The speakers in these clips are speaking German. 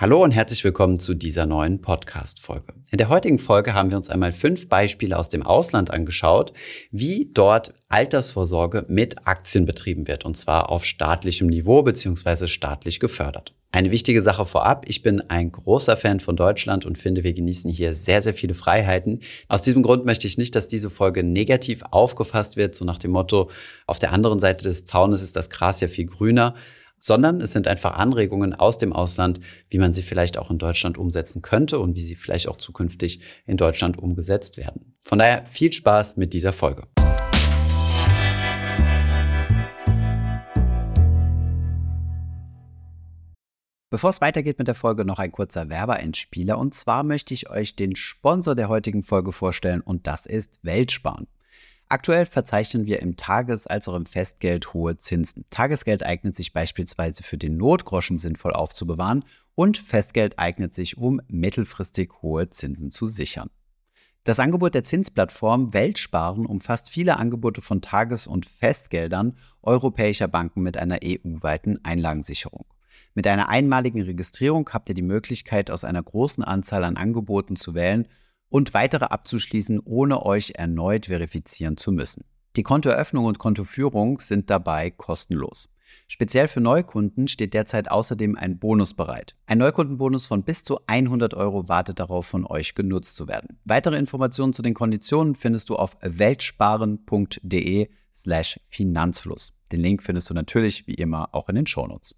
Hallo und herzlich willkommen zu dieser neuen Podcast-Folge. In der heutigen Folge haben wir uns einmal fünf Beispiele aus dem Ausland angeschaut, wie dort Altersvorsorge mit Aktien betrieben wird, und zwar auf staatlichem Niveau beziehungsweise staatlich gefördert. Eine wichtige Sache vorab, ich bin ein großer Fan von Deutschland und finde, wir genießen hier sehr, sehr viele Freiheiten. Aus diesem Grund möchte ich nicht, dass diese Folge negativ aufgefasst wird, so nach dem Motto, auf der anderen Seite des Zaunes ist das Gras ja viel grüner sondern es sind einfach Anregungen aus dem Ausland, wie man sie vielleicht auch in Deutschland umsetzen könnte und wie sie vielleicht auch zukünftig in Deutschland umgesetzt werden. Von daher viel Spaß mit dieser Folge. Bevor es weitergeht mit der Folge, noch ein kurzer Werbeeinspieler. Und zwar möchte ich euch den Sponsor der heutigen Folge vorstellen und das ist Weltsparen. Aktuell verzeichnen wir im Tages- als auch im Festgeld hohe Zinsen. Tagesgeld eignet sich beispielsweise für den Notgroschen sinnvoll aufzubewahren und Festgeld eignet sich, um mittelfristig hohe Zinsen zu sichern. Das Angebot der Zinsplattform Weltsparen umfasst viele Angebote von Tages- und Festgeldern europäischer Banken mit einer EU-weiten Einlagensicherung. Mit einer einmaligen Registrierung habt ihr die Möglichkeit, aus einer großen Anzahl an Angeboten zu wählen und weitere abzuschließen, ohne euch erneut verifizieren zu müssen. Die Kontoeröffnung und Kontoführung sind dabei kostenlos. Speziell für Neukunden steht derzeit außerdem ein Bonus bereit. Ein Neukundenbonus von bis zu 100 Euro wartet darauf, von euch genutzt zu werden. Weitere Informationen zu den Konditionen findest du auf weltsparen.de slash Finanzfluss. Den Link findest du natürlich wie immer auch in den Shownotes.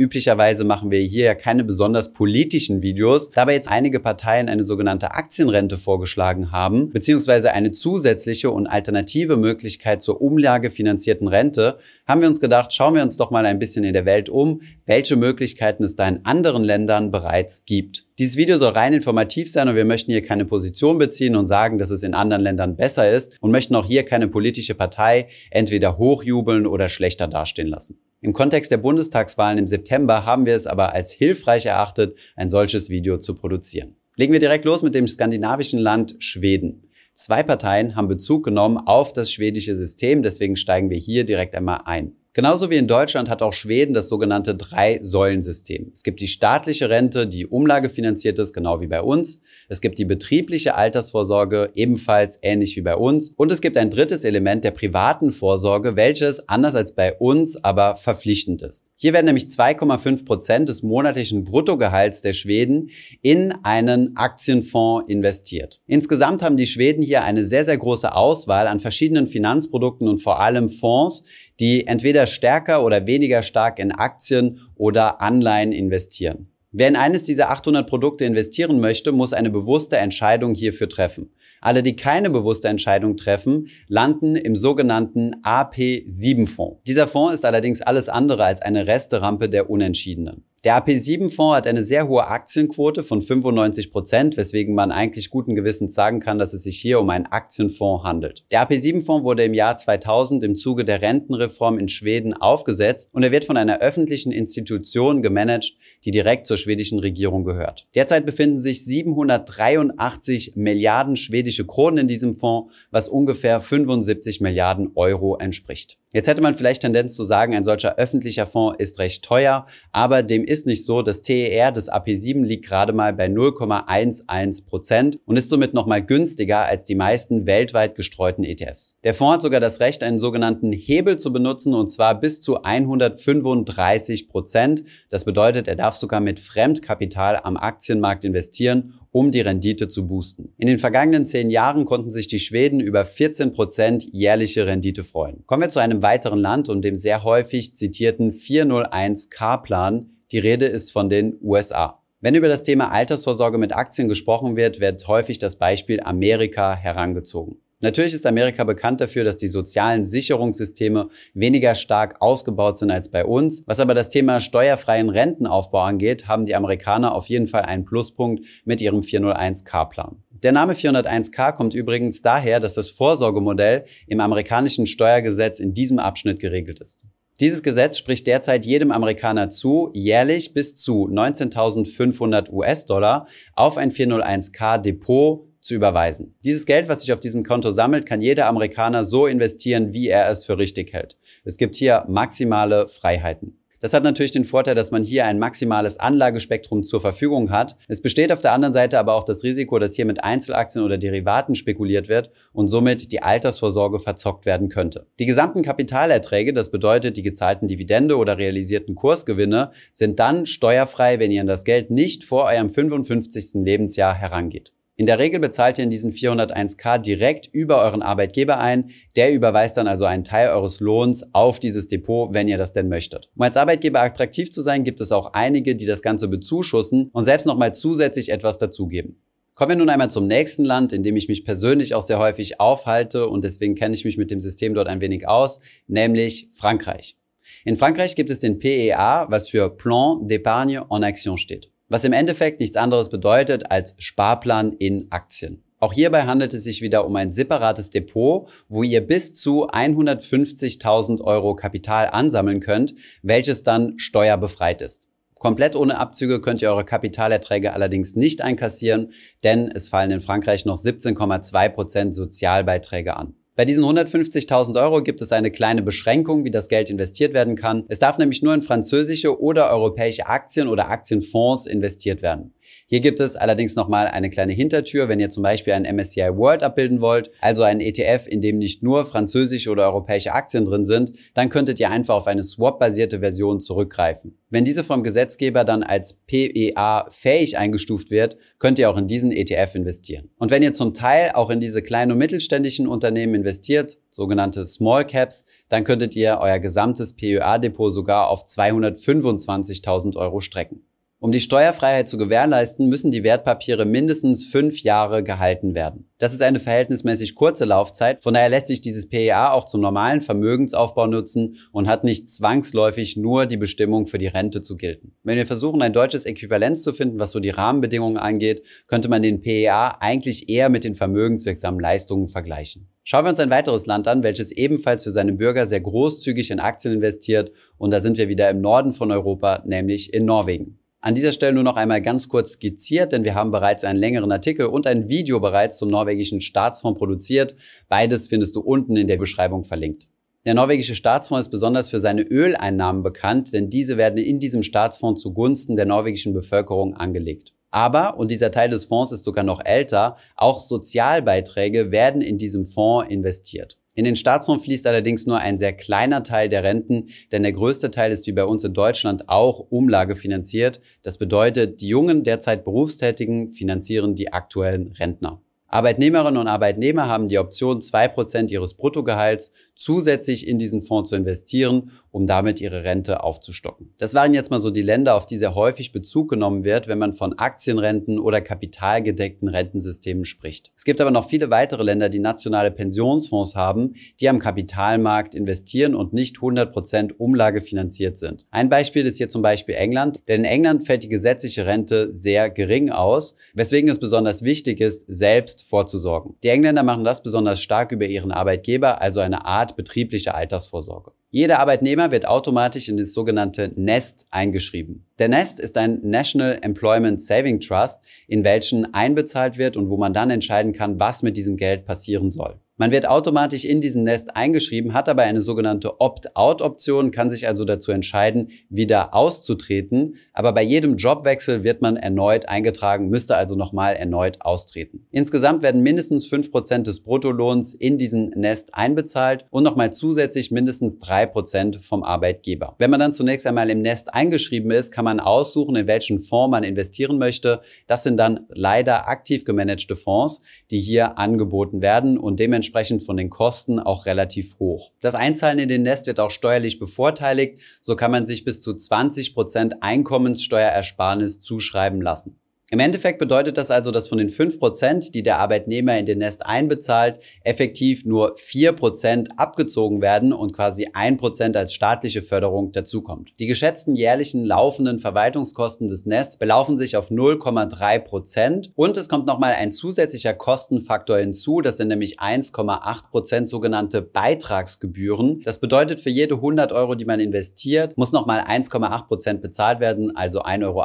Üblicherweise machen wir hier ja keine besonders politischen Videos. Da aber jetzt einige Parteien eine sogenannte Aktienrente vorgeschlagen haben, beziehungsweise eine zusätzliche und alternative Möglichkeit zur umlagefinanzierten Rente, haben wir uns gedacht, schauen wir uns doch mal ein bisschen in der Welt um, welche Möglichkeiten es da in anderen Ländern bereits gibt. Dieses Video soll rein informativ sein und wir möchten hier keine Position beziehen und sagen, dass es in anderen Ländern besser ist und möchten auch hier keine politische Partei entweder hochjubeln oder schlechter dastehen lassen. Im Kontext der Bundestagswahlen im September haben wir es aber als hilfreich erachtet, ein solches Video zu produzieren. Legen wir direkt los mit dem skandinavischen Land Schweden. Zwei Parteien haben Bezug genommen auf das schwedische System, deswegen steigen wir hier direkt einmal ein. Genauso wie in Deutschland hat auch Schweden das sogenannte Drei-Säulen-System. Es gibt die staatliche Rente, die umlagefinanziert ist, genau wie bei uns. Es gibt die betriebliche Altersvorsorge, ebenfalls ähnlich wie bei uns. Und es gibt ein drittes Element der privaten Vorsorge, welches anders als bei uns aber verpflichtend ist. Hier werden nämlich 2,5 Prozent des monatlichen Bruttogehalts der Schweden in einen Aktienfonds investiert. Insgesamt haben die Schweden hier eine sehr, sehr große Auswahl an verschiedenen Finanzprodukten und vor allem Fonds, die entweder stärker oder weniger stark in Aktien oder Anleihen investieren. Wer in eines dieser 800 Produkte investieren möchte, muss eine bewusste Entscheidung hierfür treffen. Alle, die keine bewusste Entscheidung treffen, landen im sogenannten AP7-Fonds. Dieser Fonds ist allerdings alles andere als eine Resterampe der Unentschiedenen. Der AP7-Fonds hat eine sehr hohe Aktienquote von 95 Prozent, weswegen man eigentlich guten Gewissens sagen kann, dass es sich hier um einen Aktienfonds handelt. Der AP7-Fonds wurde im Jahr 2000 im Zuge der Rentenreform in Schweden aufgesetzt und er wird von einer öffentlichen Institution gemanagt, die direkt zur schwedischen Regierung gehört. Derzeit befinden sich 783 Milliarden schwedische Kronen in diesem Fonds, was ungefähr 75 Milliarden Euro entspricht. Jetzt hätte man vielleicht Tendenz zu sagen, ein solcher öffentlicher Fonds ist recht teuer, aber dem ist nicht so. Das TER des AP7 liegt gerade mal bei 0,11 Prozent und ist somit nochmal günstiger als die meisten weltweit gestreuten ETFs. Der Fonds hat sogar das Recht, einen sogenannten Hebel zu benutzen und zwar bis zu 135 Prozent. Das bedeutet, er darf sogar mit Fremdkapital am Aktienmarkt investieren um die Rendite zu boosten. In den vergangenen zehn Jahren konnten sich die Schweden über 14 Prozent jährliche Rendite freuen. Kommen wir zu einem weiteren Land und dem sehr häufig zitierten 401k-Plan. Die Rede ist von den USA. Wenn über das Thema Altersvorsorge mit Aktien gesprochen wird, wird häufig das Beispiel Amerika herangezogen. Natürlich ist Amerika bekannt dafür, dass die sozialen Sicherungssysteme weniger stark ausgebaut sind als bei uns. Was aber das Thema steuerfreien Rentenaufbau angeht, haben die Amerikaner auf jeden Fall einen Pluspunkt mit ihrem 401k-Plan. Der Name 401k kommt übrigens daher, dass das Vorsorgemodell im amerikanischen Steuergesetz in diesem Abschnitt geregelt ist. Dieses Gesetz spricht derzeit jedem Amerikaner zu, jährlich bis zu 19.500 US-Dollar auf ein 401k Depot zu überweisen. Dieses Geld, was sich auf diesem Konto sammelt, kann jeder Amerikaner so investieren, wie er es für richtig hält. Es gibt hier maximale Freiheiten. Das hat natürlich den Vorteil, dass man hier ein maximales Anlagespektrum zur Verfügung hat. Es besteht auf der anderen Seite aber auch das Risiko, dass hier mit Einzelaktien oder Derivaten spekuliert wird und somit die Altersvorsorge verzockt werden könnte. Die gesamten Kapitalerträge, das bedeutet die gezahlten Dividende oder realisierten Kursgewinne, sind dann steuerfrei, wenn ihr an das Geld nicht vor eurem 55. Lebensjahr herangeht. In der Regel bezahlt ihr in diesen 401k direkt über euren Arbeitgeber ein. Der überweist dann also einen Teil eures Lohns auf dieses Depot, wenn ihr das denn möchtet. Um als Arbeitgeber attraktiv zu sein, gibt es auch einige, die das Ganze bezuschussen und selbst nochmal zusätzlich etwas dazugeben. Kommen wir nun einmal zum nächsten Land, in dem ich mich persönlich auch sehr häufig aufhalte und deswegen kenne ich mich mit dem System dort ein wenig aus, nämlich Frankreich. In Frankreich gibt es den PEA, was für Plan d'épargne en action steht was im Endeffekt nichts anderes bedeutet als Sparplan in Aktien. Auch hierbei handelt es sich wieder um ein separates Depot, wo ihr bis zu 150.000 Euro Kapital ansammeln könnt, welches dann steuerbefreit ist. Komplett ohne Abzüge könnt ihr eure Kapitalerträge allerdings nicht einkassieren, denn es fallen in Frankreich noch 17,2 Prozent Sozialbeiträge an. Bei diesen 150.000 Euro gibt es eine kleine Beschränkung, wie das Geld investiert werden kann. Es darf nämlich nur in französische oder europäische Aktien oder Aktienfonds investiert werden. Hier gibt es allerdings nochmal eine kleine Hintertür, wenn ihr zum Beispiel ein MSCI World abbilden wollt, also ein ETF, in dem nicht nur französische oder europäische Aktien drin sind, dann könntet ihr einfach auf eine Swap-basierte Version zurückgreifen. Wenn diese vom Gesetzgeber dann als PEA fähig eingestuft wird, könnt ihr auch in diesen ETF investieren. Und wenn ihr zum Teil auch in diese kleinen und mittelständischen Unternehmen investiert, sogenannte Small Caps, dann könntet ihr euer gesamtes PEA-Depot sogar auf 225.000 Euro strecken. Um die Steuerfreiheit zu gewährleisten, müssen die Wertpapiere mindestens fünf Jahre gehalten werden. Das ist eine verhältnismäßig kurze Laufzeit, von daher lässt sich dieses PEA auch zum normalen Vermögensaufbau nutzen und hat nicht zwangsläufig nur die Bestimmung für die Rente zu gelten. Wenn wir versuchen, ein deutsches Äquivalenz zu finden, was so die Rahmenbedingungen angeht, könnte man den PEA eigentlich eher mit den vermögenswirksamen Leistungen vergleichen. Schauen wir uns ein weiteres Land an, welches ebenfalls für seine Bürger sehr großzügig in Aktien investiert und da sind wir wieder im Norden von Europa, nämlich in Norwegen. An dieser Stelle nur noch einmal ganz kurz skizziert, denn wir haben bereits einen längeren Artikel und ein Video bereits zum norwegischen Staatsfonds produziert. Beides findest du unten in der Beschreibung verlinkt. Der norwegische Staatsfonds ist besonders für seine Öleinnahmen bekannt, denn diese werden in diesem Staatsfonds zugunsten der norwegischen Bevölkerung angelegt. Aber, und dieser Teil des Fonds ist sogar noch älter, auch Sozialbeiträge werden in diesem Fonds investiert. In den Staatsfonds fließt allerdings nur ein sehr kleiner Teil der Renten, denn der größte Teil ist wie bei uns in Deutschland auch umlagefinanziert. Das bedeutet, die jungen, derzeit Berufstätigen finanzieren die aktuellen Rentner. Arbeitnehmerinnen und Arbeitnehmer haben die Option, zwei Prozent ihres Bruttogehalts zusätzlich in diesen Fonds zu investieren, um damit ihre Rente aufzustocken. Das waren jetzt mal so die Länder, auf die sehr häufig Bezug genommen wird, wenn man von Aktienrenten oder kapitalgedeckten Rentensystemen spricht. Es gibt aber noch viele weitere Länder, die nationale Pensionsfonds haben, die am Kapitalmarkt investieren und nicht 100 Prozent umlagefinanziert sind. Ein Beispiel ist hier zum Beispiel England, denn in England fällt die gesetzliche Rente sehr gering aus, weswegen es besonders wichtig ist, selbst vorzusorgen. Die Engländer machen das besonders stark über ihren Arbeitgeber, also eine Art Art betriebliche Altersvorsorge. Jeder Arbeitnehmer wird automatisch in das sogenannte Nest eingeschrieben. Der Nest ist ein National Employment Saving Trust, in welchen einbezahlt wird und wo man dann entscheiden kann, was mit diesem Geld passieren soll. Man wird automatisch in diesen Nest eingeschrieben, hat aber eine sogenannte Opt-out-Option, kann sich also dazu entscheiden, wieder auszutreten. Aber bei jedem Jobwechsel wird man erneut eingetragen, müsste also nochmal erneut austreten. Insgesamt werden mindestens 5% des Bruttolohns in diesen Nest einbezahlt und nochmal zusätzlich mindestens 3% vom Arbeitgeber. Wenn man dann zunächst einmal im Nest eingeschrieben ist, kann man aussuchen, in welchen Fonds man investieren möchte. Das sind dann leider aktiv gemanagte Fonds, die hier angeboten werden und dementsprechend dementsprechend von den Kosten auch relativ hoch. Das Einzahlen in den Nest wird auch steuerlich bevorteiligt. So kann man sich bis zu 20 Prozent Einkommenssteuerersparnis zuschreiben lassen. Im Endeffekt bedeutet das also, dass von den 5%, die der Arbeitnehmer in den Nest einbezahlt, effektiv nur 4% abgezogen werden und quasi 1% als staatliche Förderung dazukommt. Die geschätzten jährlichen laufenden Verwaltungskosten des Nests belaufen sich auf 0,3% und es kommt nochmal ein zusätzlicher Kostenfaktor hinzu, das sind nämlich 1,8% sogenannte Beitragsgebühren. Das bedeutet, für jede 100 Euro, die man investiert, muss nochmal 1,8% bezahlt werden, also 1,80 Euro.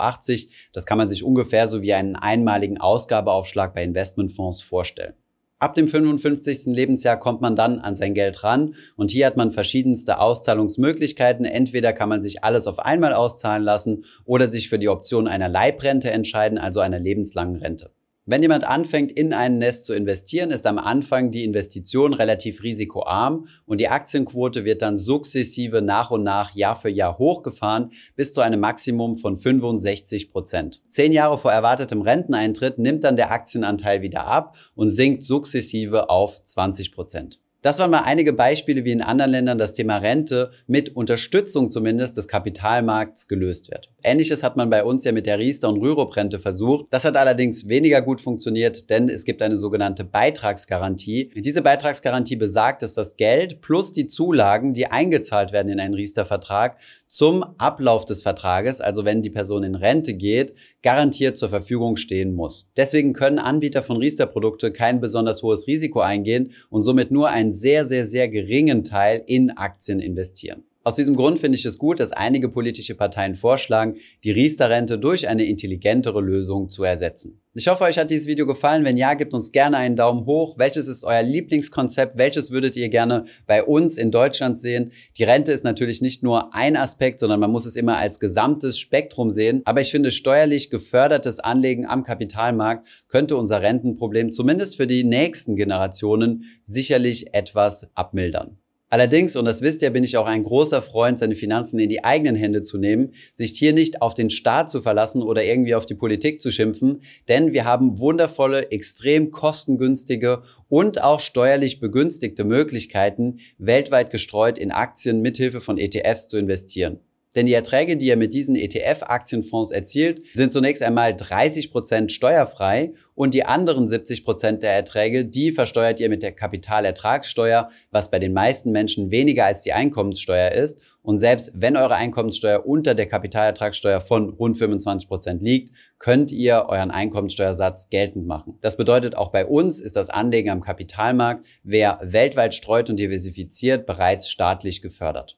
Das kann man sich ungefähr so wie einen einmaligen Ausgabeaufschlag bei Investmentfonds vorstellen. Ab dem 55. Lebensjahr kommt man dann an sein Geld ran und hier hat man verschiedenste Auszahlungsmöglichkeiten. Entweder kann man sich alles auf einmal auszahlen lassen oder sich für die Option einer Leibrente entscheiden, also einer lebenslangen Rente. Wenn jemand anfängt, in ein Nest zu investieren, ist am Anfang die Investition relativ risikoarm und die Aktienquote wird dann sukzessive nach und nach Jahr für Jahr hochgefahren bis zu einem Maximum von 65 Prozent. Zehn Jahre vor erwartetem Renteneintritt nimmt dann der Aktienanteil wieder ab und sinkt sukzessive auf 20 Prozent. Das waren mal einige Beispiele, wie in anderen Ländern das Thema Rente mit Unterstützung zumindest des Kapitalmarkts gelöst wird. Ähnliches hat man bei uns ja mit der Riester- und Rürup-Rente versucht. Das hat allerdings weniger gut funktioniert, denn es gibt eine sogenannte Beitragsgarantie. Diese Beitragsgarantie besagt, dass das Geld plus die Zulagen, die eingezahlt werden in einen Riester-Vertrag, zum Ablauf des Vertrages, also wenn die Person in Rente geht, garantiert zur Verfügung stehen muss. Deswegen können Anbieter von Riester-Produkte kein besonders hohes Risiko eingehen und somit nur einen sehr, sehr, sehr geringen Teil in Aktien investieren. Aus diesem Grund finde ich es gut, dass einige politische Parteien vorschlagen, die Riester-Rente durch eine intelligentere Lösung zu ersetzen. Ich hoffe, euch hat dieses Video gefallen. Wenn ja, gebt uns gerne einen Daumen hoch. Welches ist euer Lieblingskonzept? Welches würdet ihr gerne bei uns in Deutschland sehen? Die Rente ist natürlich nicht nur ein Aspekt, sondern man muss es immer als gesamtes Spektrum sehen. Aber ich finde, steuerlich gefördertes Anlegen am Kapitalmarkt könnte unser Rentenproblem zumindest für die nächsten Generationen sicherlich etwas abmildern. Allerdings, und das wisst ihr, bin ich auch ein großer Freund, seine Finanzen in die eigenen Hände zu nehmen, sich hier nicht auf den Staat zu verlassen oder irgendwie auf die Politik zu schimpfen, denn wir haben wundervolle, extrem kostengünstige und auch steuerlich begünstigte Möglichkeiten, weltweit gestreut in Aktien mithilfe von ETFs zu investieren. Denn die Erträge, die ihr mit diesen ETF-Aktienfonds erzielt, sind zunächst einmal 30 Prozent steuerfrei und die anderen 70 Prozent der Erträge, die versteuert ihr mit der Kapitalertragssteuer, was bei den meisten Menschen weniger als die Einkommenssteuer ist. Und selbst wenn eure Einkommenssteuer unter der Kapitalertragssteuer von rund 25 Prozent liegt, könnt ihr euren Einkommenssteuersatz geltend machen. Das bedeutet, auch bei uns ist das Anlegen am Kapitalmarkt, wer weltweit streut und diversifiziert, bereits staatlich gefördert.